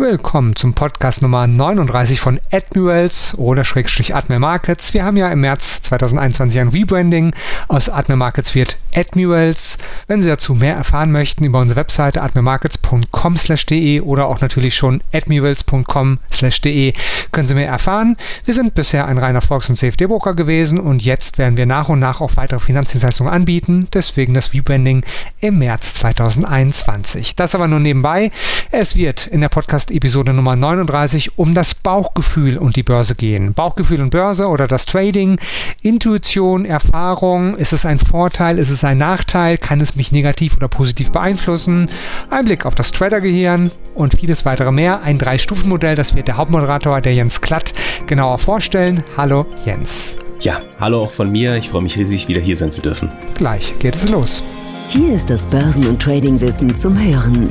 Willkommen zum Podcast Nummer 39 von Admirals oder Schrägstrich Admiral Markets. Wir haben ja im März 2021 ein Rebranding. Aus Admiral Markets wird Admirals. Wenn Sie dazu mehr erfahren möchten, über unsere Webseite admiralmarkets.com/de oder auch natürlich schon admirals.com/de können Sie mehr erfahren. Wir sind bisher ein reiner Volks- und CFD-Broker gewesen und jetzt werden wir nach und nach auch weitere Finanzdienstleistungen anbieten. Deswegen das Rebranding im März 2021. Das aber nur nebenbei. Es wird in der Podcast Podcast-Episode Nummer 39 um das Bauchgefühl und die Börse gehen. Bauchgefühl und Börse oder das Trading, Intuition, Erfahrung, ist es ein Vorteil, ist es ein Nachteil, kann es mich negativ oder positiv beeinflussen? Ein Blick auf das Tradergehirn und vieles weitere mehr. Ein Drei-Stufen-Modell, das wird der Hauptmoderator, der Jens Klatt, genauer vorstellen. Hallo Jens. Ja, hallo auch von mir. Ich freue mich riesig, wieder hier sein zu dürfen. Gleich geht es los. Hier ist das Börsen- und Tradingwissen zum Hören.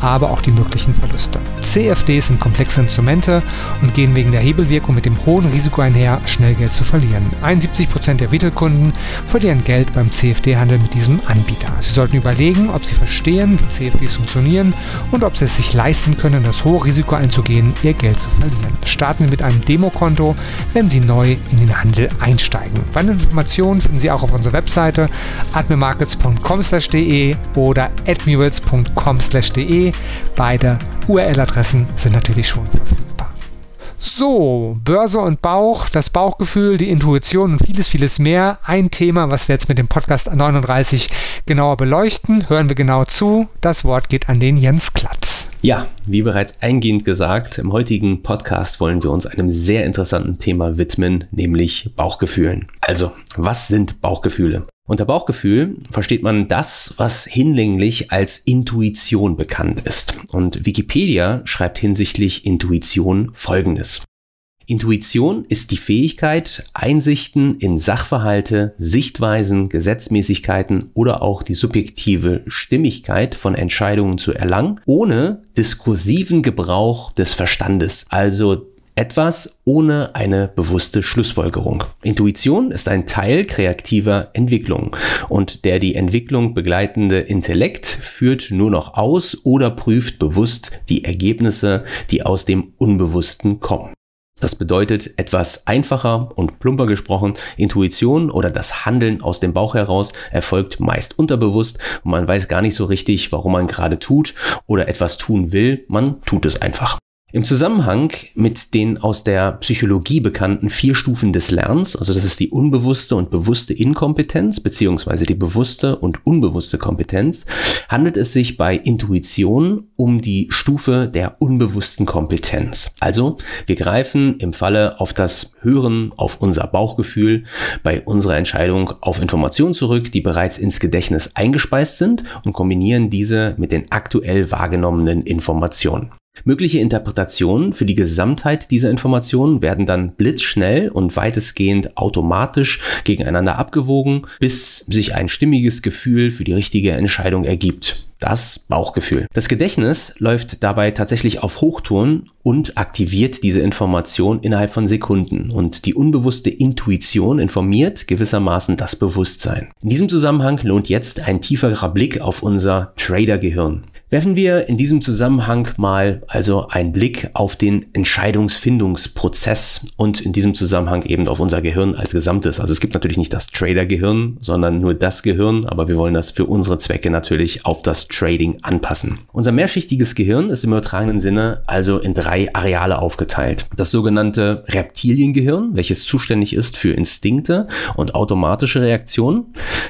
aber auch die möglichen Verluste. CFDs sind komplexe Instrumente und gehen wegen der Hebelwirkung mit dem hohen Risiko einher, schnell Geld zu verlieren. 71% der Retail-Kunden verlieren Geld beim CFD-Handel mit diesem Anbieter. Sie sollten überlegen, ob Sie verstehen, wie CFDs funktionieren und ob Sie es sich leisten können, das hohe Risiko einzugehen, Ihr Geld zu verlieren. Starten Sie mit einem Demokonto, wenn Sie neu in den Handel einsteigen. Weitere Informationen finden Sie auch auf unserer Webseite admirmarkets.com/de oder admirals.com/de. Beide URL-Adressen sind natürlich schon verfügbar. So, Börse und Bauch, das Bauchgefühl, die Intuition und vieles, vieles mehr. Ein Thema, was wir jetzt mit dem Podcast 39 genauer beleuchten. Hören wir genau zu. Das Wort geht an den Jens Klatt. Ja, wie bereits eingehend gesagt, im heutigen Podcast wollen wir uns einem sehr interessanten Thema widmen, nämlich Bauchgefühlen. Also, was sind Bauchgefühle? Unter Bauchgefühl versteht man das, was hinlänglich als Intuition bekannt ist. Und Wikipedia schreibt hinsichtlich Intuition Folgendes. Intuition ist die Fähigkeit, Einsichten in Sachverhalte, Sichtweisen, Gesetzmäßigkeiten oder auch die subjektive Stimmigkeit von Entscheidungen zu erlangen, ohne diskursiven Gebrauch des Verstandes, also etwas ohne eine bewusste Schlussfolgerung. Intuition ist ein Teil kreativer Entwicklung und der die Entwicklung begleitende Intellekt führt nur noch aus oder prüft bewusst die Ergebnisse, die aus dem Unbewussten kommen. Das bedeutet etwas einfacher und plumper gesprochen, Intuition oder das Handeln aus dem Bauch heraus erfolgt meist unterbewusst und man weiß gar nicht so richtig, warum man gerade tut oder etwas tun will, man tut es einfach. Im Zusammenhang mit den aus der Psychologie bekannten vier Stufen des Lernens, also das ist die unbewusste und bewusste Inkompetenz beziehungsweise die bewusste und unbewusste Kompetenz, handelt es sich bei Intuition um die Stufe der unbewussten Kompetenz. Also wir greifen im Falle auf das Hören, auf unser Bauchgefühl bei unserer Entscheidung auf Informationen zurück, die bereits ins Gedächtnis eingespeist sind und kombinieren diese mit den aktuell wahrgenommenen Informationen. Mögliche Interpretationen für die Gesamtheit dieser Informationen werden dann blitzschnell und weitestgehend automatisch gegeneinander abgewogen, bis sich ein stimmiges Gefühl für die richtige Entscheidung ergibt. Das Bauchgefühl. Das Gedächtnis läuft dabei tatsächlich auf Hochtouren und aktiviert diese Information innerhalb von Sekunden. Und die unbewusste Intuition informiert gewissermaßen das Bewusstsein. In diesem Zusammenhang lohnt jetzt ein tieferer Blick auf unser Trader-Gehirn. Werfen wir in diesem Zusammenhang mal also einen Blick auf den Entscheidungsfindungsprozess und in diesem Zusammenhang eben auf unser Gehirn als Gesamtes. Also es gibt natürlich nicht das Trader-Gehirn, sondern nur das Gehirn, aber wir wollen das für unsere Zwecke natürlich auf das Trading anpassen. Unser mehrschichtiges Gehirn ist im übertragenen Sinne also in drei Areale aufgeteilt. Das sogenannte Reptiliengehirn, welches zuständig ist für Instinkte und automatische Reaktionen.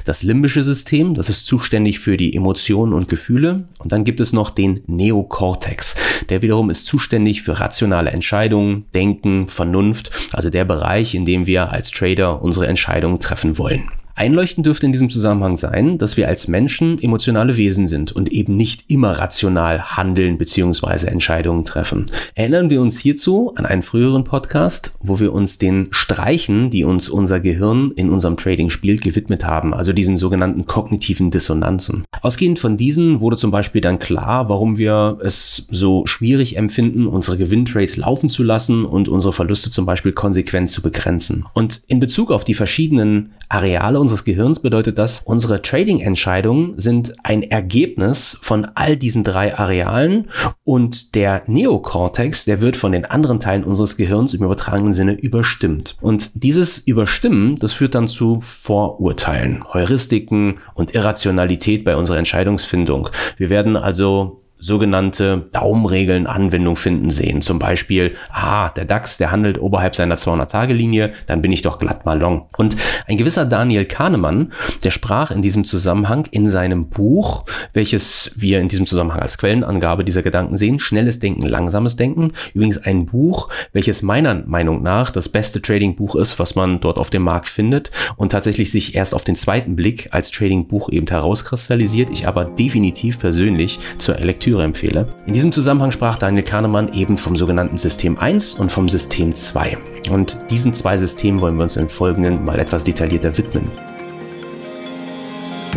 Das limbische System, das ist zuständig für die Emotionen und Gefühle. Und dann gibt es noch den Neokortex. Der wiederum ist zuständig für rationale Entscheidungen, Denken, Vernunft, also der Bereich, in dem wir als Trader unsere Entscheidungen treffen wollen. Einleuchtend dürfte in diesem Zusammenhang sein, dass wir als Menschen emotionale Wesen sind und eben nicht immer rational handeln bzw. Entscheidungen treffen. Erinnern wir uns hierzu an einen früheren Podcast, wo wir uns den Streichen, die uns unser Gehirn in unserem Trading spielt, gewidmet haben, also diesen sogenannten kognitiven Dissonanzen. Ausgehend von diesen wurde zum Beispiel dann klar, warum wir es so schwierig empfinden, unsere Gewinntrades laufen zu lassen und unsere Verluste zum Beispiel konsequent zu begrenzen. Und in Bezug auf die verschiedenen Areale unseres Gehirns bedeutet das, unsere Trading-Entscheidungen sind ein Ergebnis von all diesen drei Arealen und der Neokortex, der wird von den anderen Teilen unseres Gehirns im übertragenen Sinne überstimmt. Und dieses Überstimmen, das führt dann zu Vorurteilen, Heuristiken und Irrationalität bei unserer Entscheidungsfindung. Wir werden also sogenannte Daumenregeln Anwendung finden sehen. Zum Beispiel, ah, der DAX, der handelt oberhalb seiner 200-Tage-Linie, dann bin ich doch glatt mal long. Und ein gewisser Daniel Kahnemann, der sprach in diesem Zusammenhang in seinem Buch, welches wir in diesem Zusammenhang als Quellenangabe dieser Gedanken sehen, Schnelles Denken, Langsames Denken. Übrigens ein Buch, welches meiner Meinung nach das beste Trading-Buch ist, was man dort auf dem Markt findet und tatsächlich sich erst auf den zweiten Blick als Trading-Buch eben herauskristallisiert. Ich aber definitiv persönlich zur Elektro Lektüre empfehle. In diesem Zusammenhang sprach Daniel Kahnemann eben vom sogenannten System 1 und vom System 2. Und diesen zwei Systemen wollen wir uns im Folgenden mal etwas detaillierter widmen.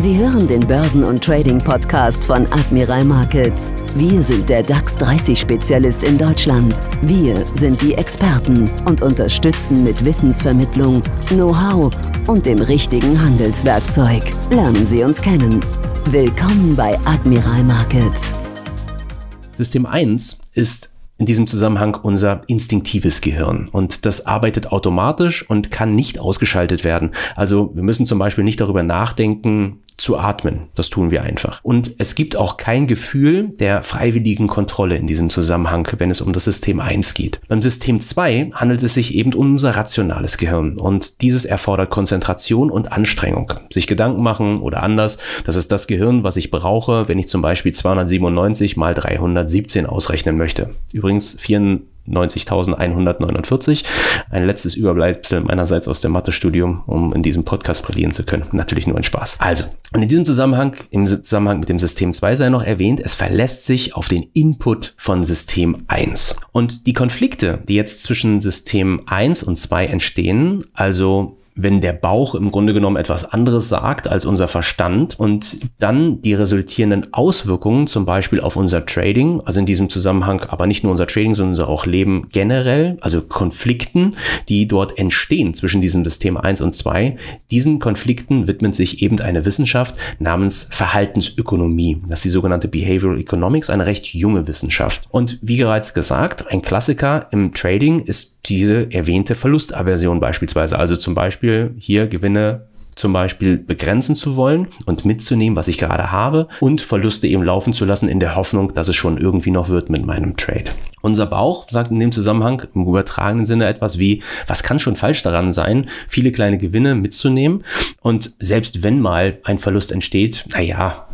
Sie hören den Börsen- und Trading-Podcast von Admiral Markets. Wir sind der DAX 30-Spezialist in Deutschland. Wir sind die Experten und unterstützen mit Wissensvermittlung, Know-how und dem richtigen Handelswerkzeug. Lernen Sie uns kennen. Willkommen bei Admiral Markets. System 1 ist in diesem Zusammenhang unser instinktives Gehirn. Und das arbeitet automatisch und kann nicht ausgeschaltet werden. Also wir müssen zum Beispiel nicht darüber nachdenken, zu atmen. Das tun wir einfach. Und es gibt auch kein Gefühl der freiwilligen Kontrolle in diesem Zusammenhang, wenn es um das System 1 geht. Beim System 2 handelt es sich eben um unser rationales Gehirn und dieses erfordert Konzentration und Anstrengung. Sich Gedanken machen oder anders, das ist das Gehirn, was ich brauche, wenn ich zum Beispiel 297 mal 317 ausrechnen möchte. Übrigens 4 90.149. Ein letztes Überbleibsel meinerseits aus dem Mathestudium, um in diesem Podcast brillieren zu können. Natürlich nur ein Spaß. Also, und in diesem Zusammenhang, im Zusammenhang mit dem System 2 sei noch erwähnt, es verlässt sich auf den Input von System 1. Und die Konflikte, die jetzt zwischen System 1 und 2 entstehen, also wenn der Bauch im Grunde genommen etwas anderes sagt als unser Verstand und dann die resultierenden Auswirkungen zum Beispiel auf unser Trading, also in diesem Zusammenhang aber nicht nur unser Trading, sondern auch Leben generell, also Konflikten, die dort entstehen zwischen diesem System 1 und 2, diesen Konflikten widmet sich eben eine Wissenschaft namens Verhaltensökonomie. Das ist die sogenannte Behavioral Economics, eine recht junge Wissenschaft. Und wie bereits gesagt, ein Klassiker im Trading ist diese erwähnte Verlustaversion beispielsweise, also zum Beispiel Beispiel hier Gewinne zum Beispiel begrenzen zu wollen und mitzunehmen, was ich gerade habe und Verluste eben laufen zu lassen in der Hoffnung, dass es schon irgendwie noch wird mit meinem Trade. Unser Bauch sagt in dem Zusammenhang im übertragenen Sinne etwas wie, was kann schon falsch daran sein, viele kleine Gewinne mitzunehmen und selbst wenn mal ein Verlust entsteht, naja,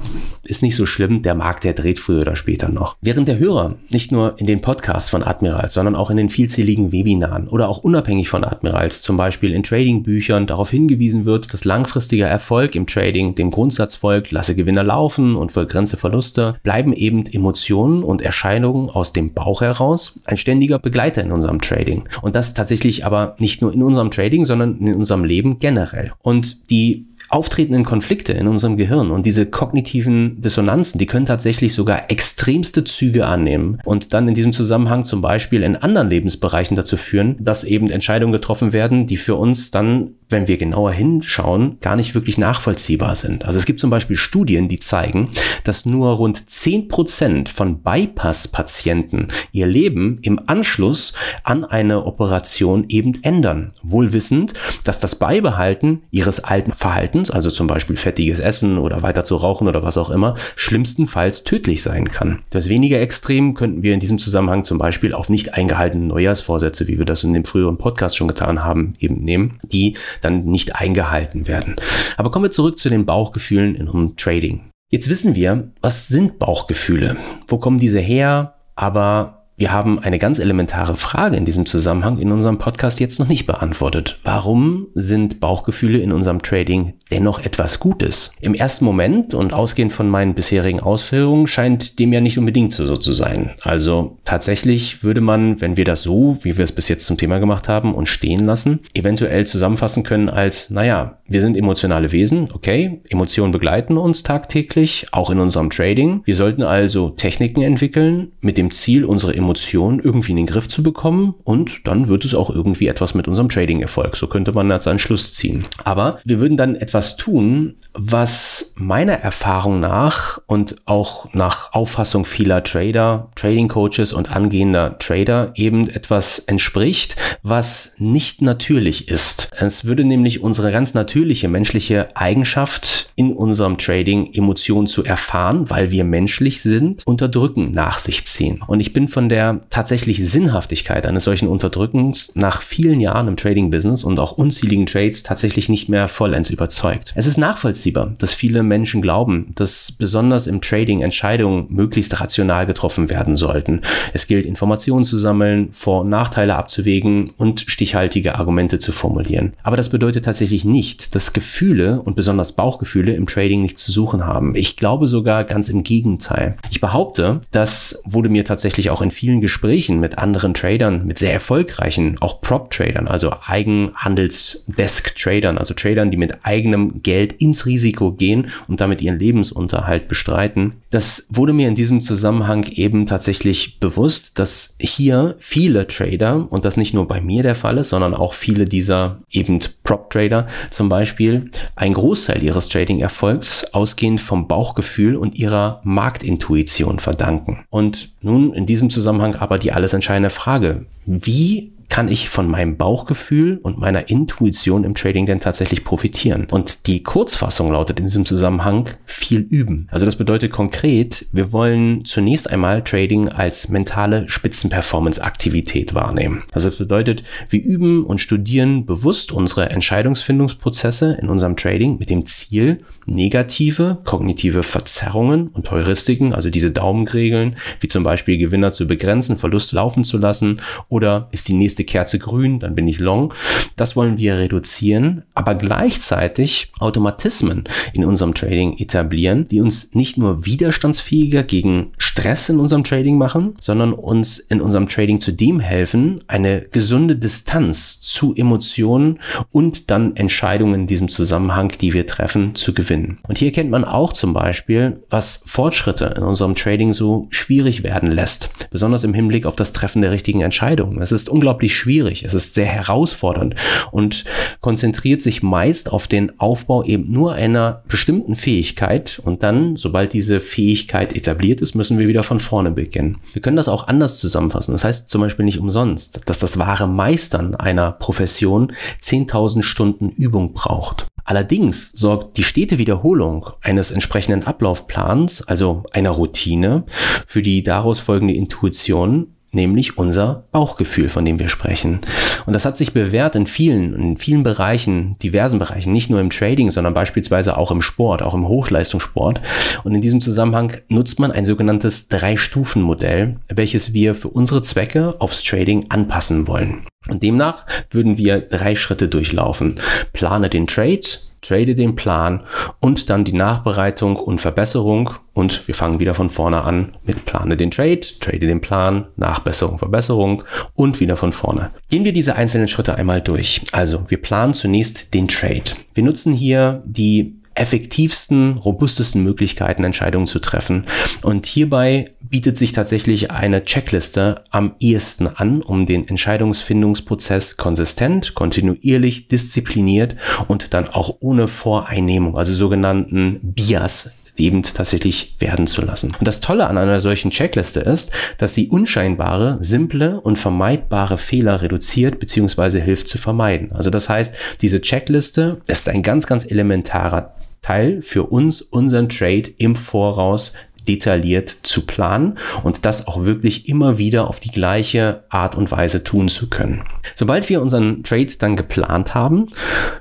ist nicht so schlimm, der Markt, der dreht früher oder später noch. Während der Hörer nicht nur in den Podcasts von Admirals, sondern auch in den vielzähligen Webinaren oder auch unabhängig von Admirals, zum Beispiel in Tradingbüchern darauf hingewiesen wird, dass langfristiger Erfolg im Trading dem Grundsatz folgt, lasse Gewinner laufen und begrenze Verluste, bleiben eben Emotionen und Erscheinungen aus dem Bauch heraus ein ständiger Begleiter in unserem Trading. Und das tatsächlich aber nicht nur in unserem Trading, sondern in unserem Leben generell. Und die auftretenden Konflikte in unserem Gehirn und diese kognitiven Dissonanzen, die können tatsächlich sogar extremste Züge annehmen und dann in diesem Zusammenhang zum Beispiel in anderen Lebensbereichen dazu führen, dass eben Entscheidungen getroffen werden, die für uns dann wenn wir genauer hinschauen, gar nicht wirklich nachvollziehbar sind. Also es gibt zum Beispiel Studien, die zeigen, dass nur rund 10% von Bypass-Patienten ihr Leben im Anschluss an eine Operation eben ändern. Wohl wissend, dass das Beibehalten ihres alten Verhaltens, also zum Beispiel fettiges Essen oder weiter zu rauchen oder was auch immer, schlimmstenfalls tödlich sein kann. Das weniger extrem könnten wir in diesem Zusammenhang zum Beispiel auf nicht eingehaltene Neujahrsvorsätze, wie wir das in dem früheren Podcast schon getan haben, eben nehmen, die dann nicht eingehalten werden. Aber kommen wir zurück zu den Bauchgefühlen in unserem Trading. Jetzt wissen wir, was sind Bauchgefühle? Wo kommen diese her? Aber wir haben eine ganz elementare Frage in diesem Zusammenhang in unserem Podcast jetzt noch nicht beantwortet. Warum sind Bauchgefühle in unserem Trading dennoch etwas Gutes? Im ersten Moment und ausgehend von meinen bisherigen Ausführungen scheint dem ja nicht unbedingt so, so zu sein. Also tatsächlich würde man, wenn wir das so, wie wir es bis jetzt zum Thema gemacht haben und stehen lassen, eventuell zusammenfassen können als, naja, wir sind emotionale Wesen, okay, Emotionen begleiten uns tagtäglich, auch in unserem Trading. Wir sollten also Techniken entwickeln mit dem Ziel, unsere irgendwie in den Griff zu bekommen und dann wird es auch irgendwie etwas mit unserem Trading-Erfolg. So könnte man als einen Schluss ziehen. Aber wir würden dann etwas tun, was meiner Erfahrung nach und auch nach Auffassung vieler Trader, Trading Coaches und angehender Trader eben etwas entspricht, was nicht natürlich ist. Es würde nämlich unsere ganz natürliche menschliche Eigenschaft in unserem Trading Emotionen zu erfahren, weil wir menschlich sind, unterdrücken nach sich ziehen. Und ich bin von der tatsächlich Sinnhaftigkeit eines solchen Unterdrückens nach vielen Jahren im Trading Business und auch unzähligen Trades tatsächlich nicht mehr vollends überzeugt. Es ist nachvollziehbar, dass viele Menschen glauben, dass besonders im Trading Entscheidungen möglichst rational getroffen werden sollten. Es gilt, Informationen zu sammeln, Vor- und Nachteile abzuwägen und stichhaltige Argumente zu formulieren. Aber das bedeutet tatsächlich nicht, dass Gefühle und besonders Bauchgefühle im Trading nicht zu suchen haben. Ich glaube sogar ganz im Gegenteil. Ich behaupte, das wurde mir tatsächlich auch in vielen Gesprächen mit anderen Tradern, mit sehr erfolgreichen, auch Prop-Tradern, also Eigenhandelsdesk-Tradern, also Tradern, die mit eigenem Geld ins Risiko gehen und damit ihren Lebensunterhalt bestreiten. Das wurde mir in diesem Zusammenhang eben tatsächlich bewusst, dass hier viele Trader, und das nicht nur bei mir der Fall ist, sondern auch viele dieser eben Prop-Trader zum Beispiel, ein Großteil ihres Trading-Erfolgs ausgehend vom Bauchgefühl und ihrer Marktintuition verdanken. Und nun in diesem Zusammenhang aber die alles entscheidende Frage. Wie kann ich von meinem Bauchgefühl und meiner Intuition im Trading denn tatsächlich profitieren? Und die Kurzfassung lautet in diesem Zusammenhang viel üben. Also das bedeutet konkret, wir wollen zunächst einmal Trading als mentale Spitzenperformance-Aktivität wahrnehmen. Also das bedeutet, wir üben und studieren bewusst unsere Entscheidungsfindungsprozesse in unserem Trading mit dem Ziel, negative kognitive Verzerrungen und Heuristiken, also diese Daumenregeln, wie zum Beispiel Gewinner zu begrenzen, Verlust laufen zu lassen oder ist die nächste Kerze grün, dann bin ich long. Das wollen wir reduzieren, aber gleichzeitig Automatismen in unserem Trading etablieren, die uns nicht nur widerstandsfähiger gegen Stress in unserem Trading machen, sondern uns in unserem Trading zu dem helfen, eine gesunde Distanz zu Emotionen und dann Entscheidungen in diesem Zusammenhang, die wir treffen, zu gewinnen. Und hier kennt man auch zum Beispiel, was Fortschritte in unserem Trading so schwierig werden lässt. Besonders im Hinblick auf das Treffen der richtigen Entscheidungen. Es ist unglaublich schwierig, es ist sehr herausfordernd und konzentriert sich meist auf den Aufbau eben nur einer bestimmten Fähigkeit und dann, sobald diese Fähigkeit etabliert ist, müssen wir wieder von vorne beginnen. Wir können das auch anders zusammenfassen. Das heißt zum Beispiel nicht umsonst, dass das wahre Meistern einer Profession 10.000 Stunden Übung braucht. Allerdings sorgt die stete Wiederholung eines entsprechenden Ablaufplans, also einer Routine, für die daraus folgende Intuition nämlich unser Bauchgefühl, von dem wir sprechen. Und das hat sich bewährt in vielen, in vielen Bereichen, diversen Bereichen, nicht nur im Trading, sondern beispielsweise auch im Sport, auch im Hochleistungssport. Und in diesem Zusammenhang nutzt man ein sogenanntes Drei-Stufen-Modell, welches wir für unsere Zwecke aufs Trading anpassen wollen. Und demnach würden wir drei Schritte durchlaufen. Plane den Trade, trade den Plan und dann die Nachbereitung und Verbesserung. Und wir fangen wieder von vorne an mit plane den Trade, trade den Plan, Nachbesserung, Verbesserung und wieder von vorne. Gehen wir diese einzelnen Schritte einmal durch. Also wir planen zunächst den Trade. Wir nutzen hier die effektivsten, robustesten Möglichkeiten, Entscheidungen zu treffen. Und hierbei bietet sich tatsächlich eine Checkliste am ehesten an, um den Entscheidungsfindungsprozess konsistent, kontinuierlich, diszipliniert und dann auch ohne Voreinnehmung, also sogenannten Bias eben tatsächlich werden zu lassen. Und das Tolle an einer solchen Checkliste ist, dass sie unscheinbare, simple und vermeidbare Fehler reduziert bzw. hilft zu vermeiden. Also das heißt, diese Checkliste ist ein ganz, ganz elementarer Teil für uns, unseren Trade im Voraus detailliert zu planen und das auch wirklich immer wieder auf die gleiche Art und Weise tun zu können. Sobald wir unseren Trade dann geplant haben,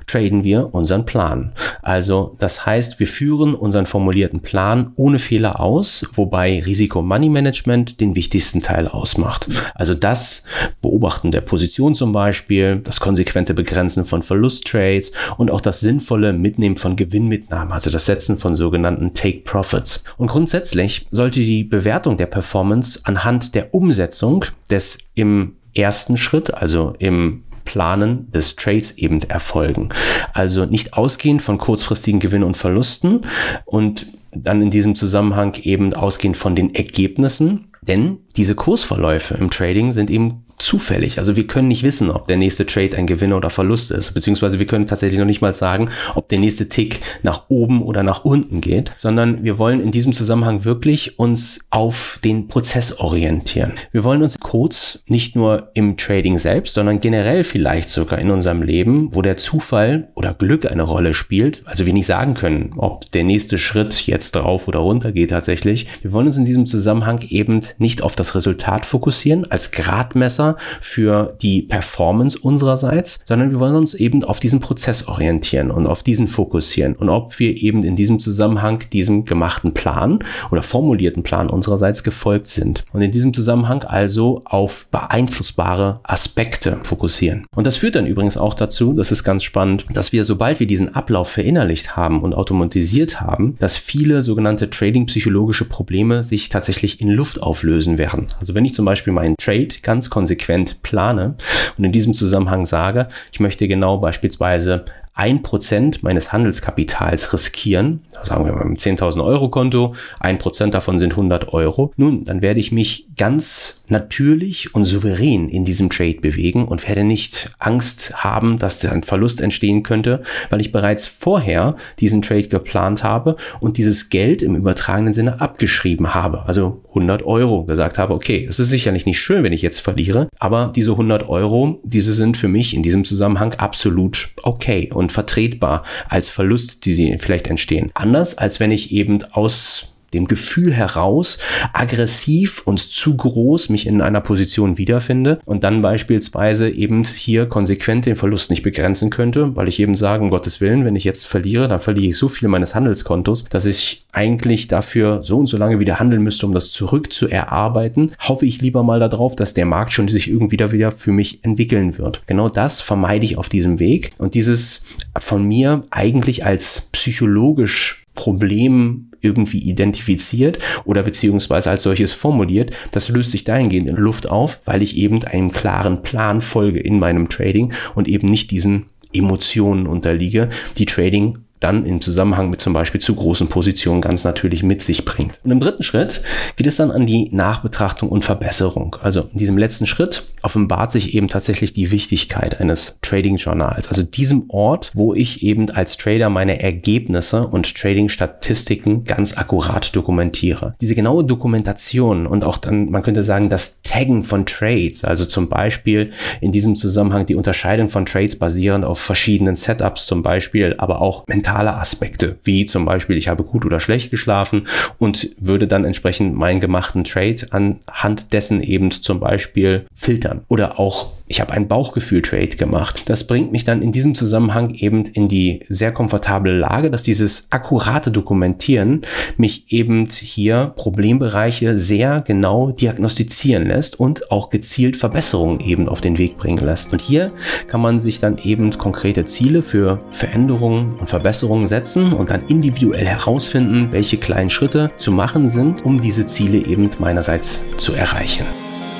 traden wir unseren Plan. Also das heißt, wir führen unseren formulierten Plan ohne Fehler aus, wobei Risiko-Money-Management den wichtigsten Teil ausmacht. Also das Beobachten der Position zum Beispiel, das konsequente Begrenzen von Verlusttrades und auch das sinnvolle Mitnehmen von Gewinnmitnahmen, also das Setzen von sogenannten Take Profits. Und grundsätzlich sollte die Bewertung der Performance anhand der Umsetzung des im ersten Schritt, also im Planen des Trades eben erfolgen. Also nicht ausgehend von kurzfristigen Gewinnen und Verlusten und dann in diesem Zusammenhang eben ausgehend von den Ergebnissen, denn diese Kursverläufe im Trading sind eben zufällig. Also wir können nicht wissen, ob der nächste Trade ein Gewinn oder Verlust ist, beziehungsweise wir können tatsächlich noch nicht mal sagen, ob der nächste Tick nach oben oder nach unten geht, sondern wir wollen in diesem Zusammenhang wirklich uns auf den Prozess orientieren. Wir wollen uns kurz nicht nur im Trading selbst, sondern generell vielleicht sogar in unserem Leben, wo der Zufall oder Glück eine Rolle spielt, also wir nicht sagen können, ob der nächste Schritt jetzt drauf oder runter geht tatsächlich. Wir wollen uns in diesem Zusammenhang eben nicht auf das Resultat fokussieren als Gradmesser, besser für die Performance unsererseits, sondern wir wollen uns eben auf diesen Prozess orientieren und auf diesen fokussieren und ob wir eben in diesem Zusammenhang diesem gemachten Plan oder formulierten Plan unsererseits gefolgt sind. Und in diesem Zusammenhang also auf beeinflussbare Aspekte fokussieren. Und das führt dann übrigens auch dazu, das ist ganz spannend, dass wir, sobald wir diesen Ablauf verinnerlicht haben und automatisiert haben, dass viele sogenannte Trading-psychologische Probleme sich tatsächlich in Luft auflösen werden. Also wenn ich zum Beispiel meinen Trade ganz konsequent konsequent plane und in diesem Zusammenhang sage, ich möchte genau beispielsweise ein Prozent meines Handelskapitals riskieren, sagen wir mal im 10.000 Euro Konto, ein Prozent davon sind 100 Euro. Nun, dann werde ich mich ganz natürlich und souverän in diesem Trade bewegen und werde nicht Angst haben, dass ein Verlust entstehen könnte, weil ich bereits vorher diesen Trade geplant habe und dieses Geld im übertragenen Sinne abgeschrieben habe. Also 100 Euro gesagt habe, okay, es ist sicherlich nicht schön, wenn ich jetzt verliere, aber diese 100 Euro, diese sind für mich in diesem Zusammenhang absolut okay und vertretbar als Verlust, die sie vielleicht entstehen. Anders als wenn ich eben aus dem Gefühl heraus aggressiv und zu groß mich in einer Position wiederfinde und dann beispielsweise eben hier konsequent den Verlust nicht begrenzen könnte, weil ich eben sage, um Gottes Willen, wenn ich jetzt verliere, dann verliere ich so viel meines Handelskontos, dass ich eigentlich dafür so und so lange wieder handeln müsste, um das zurückzuerarbeiten. Hoffe ich lieber mal darauf, dass der Markt schon sich irgendwie wieder für mich entwickeln wird. Genau das vermeide ich auf diesem Weg und dieses von mir eigentlich als psychologisch Problem irgendwie identifiziert oder beziehungsweise als solches formuliert, das löst sich dahingehend in Luft auf, weil ich eben einem klaren Plan folge in meinem Trading und eben nicht diesen Emotionen unterliege, die Trading dann im Zusammenhang mit zum Beispiel zu großen Positionen ganz natürlich mit sich bringt. Und im dritten Schritt geht es dann an die Nachbetrachtung und Verbesserung. Also in diesem letzten Schritt offenbart sich eben tatsächlich die Wichtigkeit eines Trading-Journals. Also diesem Ort, wo ich eben als Trader meine Ergebnisse und Trading-Statistiken ganz akkurat dokumentiere. Diese genaue Dokumentation und auch dann, man könnte sagen, das Taggen von Trades, also zum Beispiel in diesem Zusammenhang die Unterscheidung von Trades basierend auf verschiedenen Setups zum Beispiel, aber auch mental mentale Aspekte, wie zum Beispiel, ich habe gut oder schlecht geschlafen und würde dann entsprechend meinen gemachten Trade anhand dessen eben zum Beispiel filtern oder auch ich habe ein Bauchgefühl-Trade gemacht. Das bringt mich dann in diesem Zusammenhang eben in die sehr komfortable Lage, dass dieses akkurate Dokumentieren mich eben hier Problembereiche sehr genau diagnostizieren lässt und auch gezielt Verbesserungen eben auf den Weg bringen lässt. Und hier kann man sich dann eben konkrete Ziele für Veränderungen und Verbesserungen setzen und dann individuell herausfinden, welche kleinen Schritte zu machen sind, um diese Ziele eben meinerseits zu erreichen.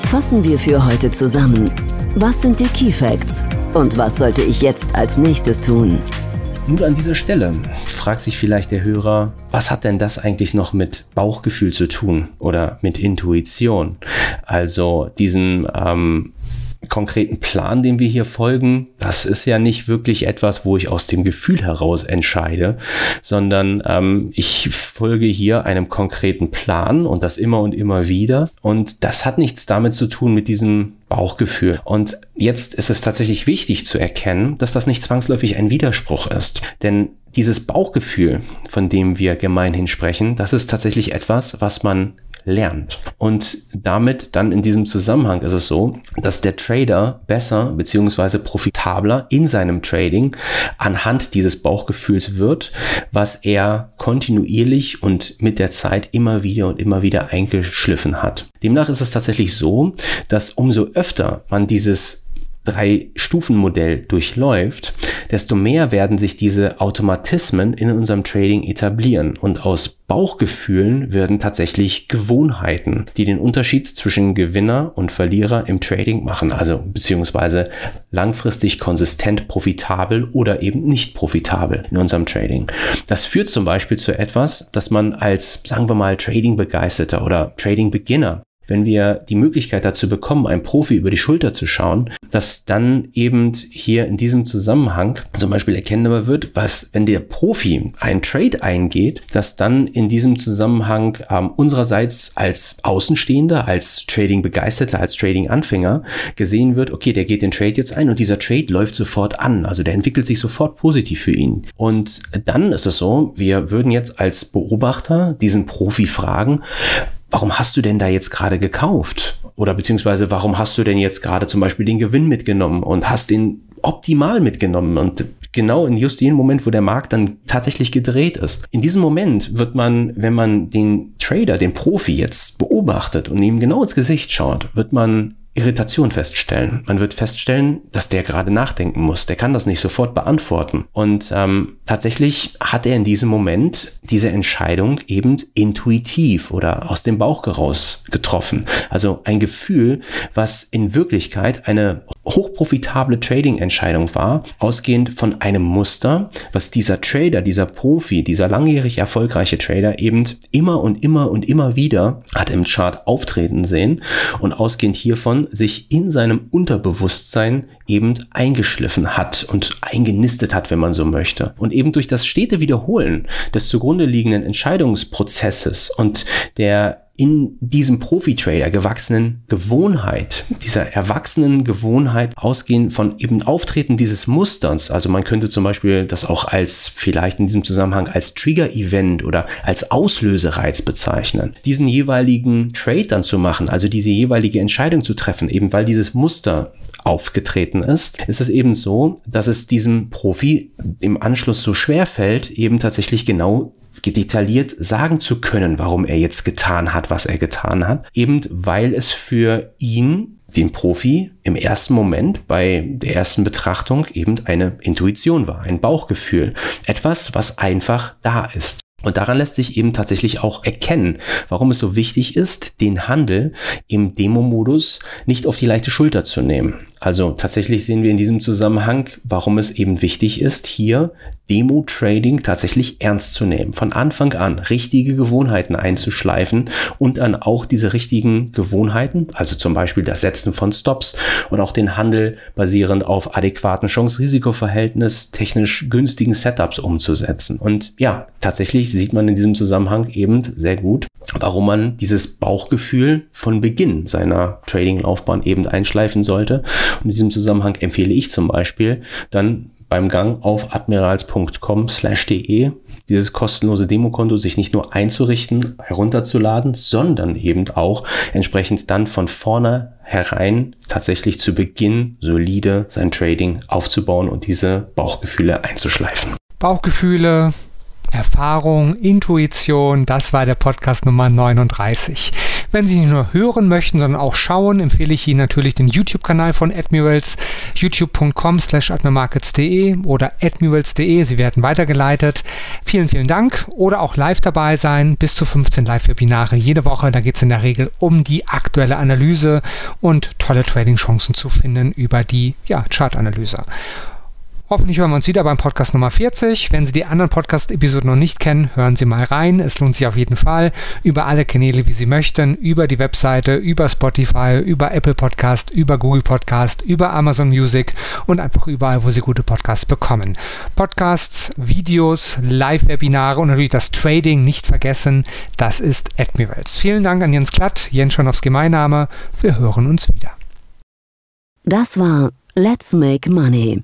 Fassen wir für heute zusammen. Was sind die Key Facts? Und was sollte ich jetzt als nächstes tun? Nun an dieser Stelle fragt sich vielleicht der Hörer, was hat denn das eigentlich noch mit Bauchgefühl zu tun oder mit Intuition? Also diesen ähm, konkreten Plan, dem wir hier folgen, das ist ja nicht wirklich etwas, wo ich aus dem Gefühl heraus entscheide, sondern ähm, ich folge hier einem konkreten Plan und das immer und immer wieder. Und das hat nichts damit zu tun mit diesem Bauchgefühl. Und jetzt ist es tatsächlich wichtig zu erkennen, dass das nicht zwangsläufig ein Widerspruch ist. Denn dieses Bauchgefühl, von dem wir gemeinhin sprechen, das ist tatsächlich etwas, was man lernt. Und damit dann in diesem Zusammenhang ist es so, dass der Trader besser bzw. profitabler in seinem Trading anhand dieses Bauchgefühls wird, was er kontinuierlich und mit der Zeit immer wieder und immer wieder eingeschliffen hat. Demnach ist es tatsächlich so, dass umso öfter man dieses Drei-Stufen-Modell durchläuft, desto mehr werden sich diese Automatismen in unserem Trading etablieren und aus Bauchgefühlen werden tatsächlich Gewohnheiten, die den Unterschied zwischen Gewinner und Verlierer im Trading machen, also beziehungsweise langfristig konsistent profitabel oder eben nicht profitabel in unserem Trading. Das führt zum Beispiel zu etwas, dass man als, sagen wir mal, Trading-Begeisterter oder Trading-Beginner wenn wir die Möglichkeit dazu bekommen, einem Profi über die Schulter zu schauen, dass dann eben hier in diesem Zusammenhang zum Beispiel erkennbar wird, was, wenn der Profi einen Trade eingeht, dass dann in diesem Zusammenhang ähm, unsererseits als Außenstehender, als Trading-Begeisterter, als Trading-Anfänger gesehen wird, okay, der geht den Trade jetzt ein und dieser Trade läuft sofort an. Also der entwickelt sich sofort positiv für ihn. Und dann ist es so, wir würden jetzt als Beobachter diesen Profi fragen, warum hast du denn da jetzt gerade gekauft? Oder beziehungsweise warum hast du denn jetzt gerade zum Beispiel den Gewinn mitgenommen und hast den optimal mitgenommen und genau in just dem Moment, wo der Markt dann tatsächlich gedreht ist. In diesem Moment wird man, wenn man den Trader, den Profi jetzt beobachtet und ihm genau ins Gesicht schaut, wird man Irritation feststellen. Man wird feststellen, dass der gerade nachdenken muss. Der kann das nicht sofort beantworten. Und ähm, tatsächlich hat er in diesem Moment diese Entscheidung eben intuitiv oder aus dem Bauch heraus getroffen. Also ein Gefühl, was in Wirklichkeit eine hochprofitable Trading-Entscheidung war, ausgehend von einem Muster, was dieser Trader, dieser Profi, dieser langjährig erfolgreiche Trader eben immer und immer und immer wieder hat im Chart auftreten sehen und ausgehend hiervon sich in seinem Unterbewusstsein eben eingeschliffen hat und eingenistet hat, wenn man so möchte. Und eben durch das stete Wiederholen des zugrunde liegenden Entscheidungsprozesses und der in diesem Profi-Trader gewachsenen Gewohnheit, dieser erwachsenen Gewohnheit ausgehen von eben Auftreten dieses Musters. Also man könnte zum Beispiel das auch als vielleicht in diesem Zusammenhang als Trigger-Event oder als Auslösereiz bezeichnen. Diesen jeweiligen Trade dann zu machen, also diese jeweilige Entscheidung zu treffen, eben weil dieses Muster aufgetreten ist, ist es eben so, dass es diesem Profi im Anschluss so schwer fällt, eben tatsächlich genau detailliert sagen zu können, warum er jetzt getan hat, was er getan hat, eben weil es für ihn den Profi im ersten Moment bei der ersten Betrachtung eben eine Intuition war, ein Bauchgefühl, etwas, was einfach da ist. Und daran lässt sich eben tatsächlich auch erkennen, warum es so wichtig ist, den Handel im Demo-Modus nicht auf die leichte Schulter zu nehmen. Also tatsächlich sehen wir in diesem Zusammenhang, warum es eben wichtig ist, hier Demo-Trading tatsächlich ernst zu nehmen. Von Anfang an richtige Gewohnheiten einzuschleifen und dann auch diese richtigen Gewohnheiten, also zum Beispiel das Setzen von Stops und auch den Handel basierend auf adäquaten Chance-Risiko-Verhältnis, technisch günstigen Setups umzusetzen. Und ja, tatsächlich sieht man in diesem Zusammenhang eben sehr gut, warum man dieses Bauchgefühl von Beginn seiner Trading-Laufbahn eben einschleifen sollte und in diesem Zusammenhang empfehle ich zum Beispiel dann beim Gang auf admirals.com/de dieses kostenlose Demokonto sich nicht nur einzurichten, herunterzuladen, sondern eben auch entsprechend dann von vorne herein tatsächlich zu Beginn solide sein Trading aufzubauen und diese Bauchgefühle einzuschleifen. Bauchgefühle, Erfahrung, Intuition, das war der Podcast Nummer 39. Wenn Sie nicht nur hören möchten, sondern auch schauen, empfehle ich Ihnen natürlich den YouTube-Kanal von Admirals, youtube.com slash admirmarkets.de oder admirals.de. Sie werden weitergeleitet. Vielen, vielen Dank oder auch live dabei sein. Bis zu 15 Live-Webinare jede Woche. Da geht es in der Regel um die aktuelle Analyse und tolle Trading-Chancen zu finden über die ja, Chart-Analyse. Hoffentlich hören wir uns wieder beim Podcast Nummer 40. Wenn Sie die anderen Podcast-Episoden noch nicht kennen, hören Sie mal rein. Es lohnt sich auf jeden Fall. Über alle Kanäle, wie Sie möchten. Über die Webseite, über Spotify, über Apple Podcast, über Google Podcast, über Amazon Music und einfach überall, wo Sie gute Podcasts bekommen. Podcasts, Videos, Live-Webinare und natürlich das Trading nicht vergessen. Das ist Admirals. Vielen Dank an Jens Klatt, Jens Schonowski mein Name. Wir hören uns wieder. Das war Let's Make Money,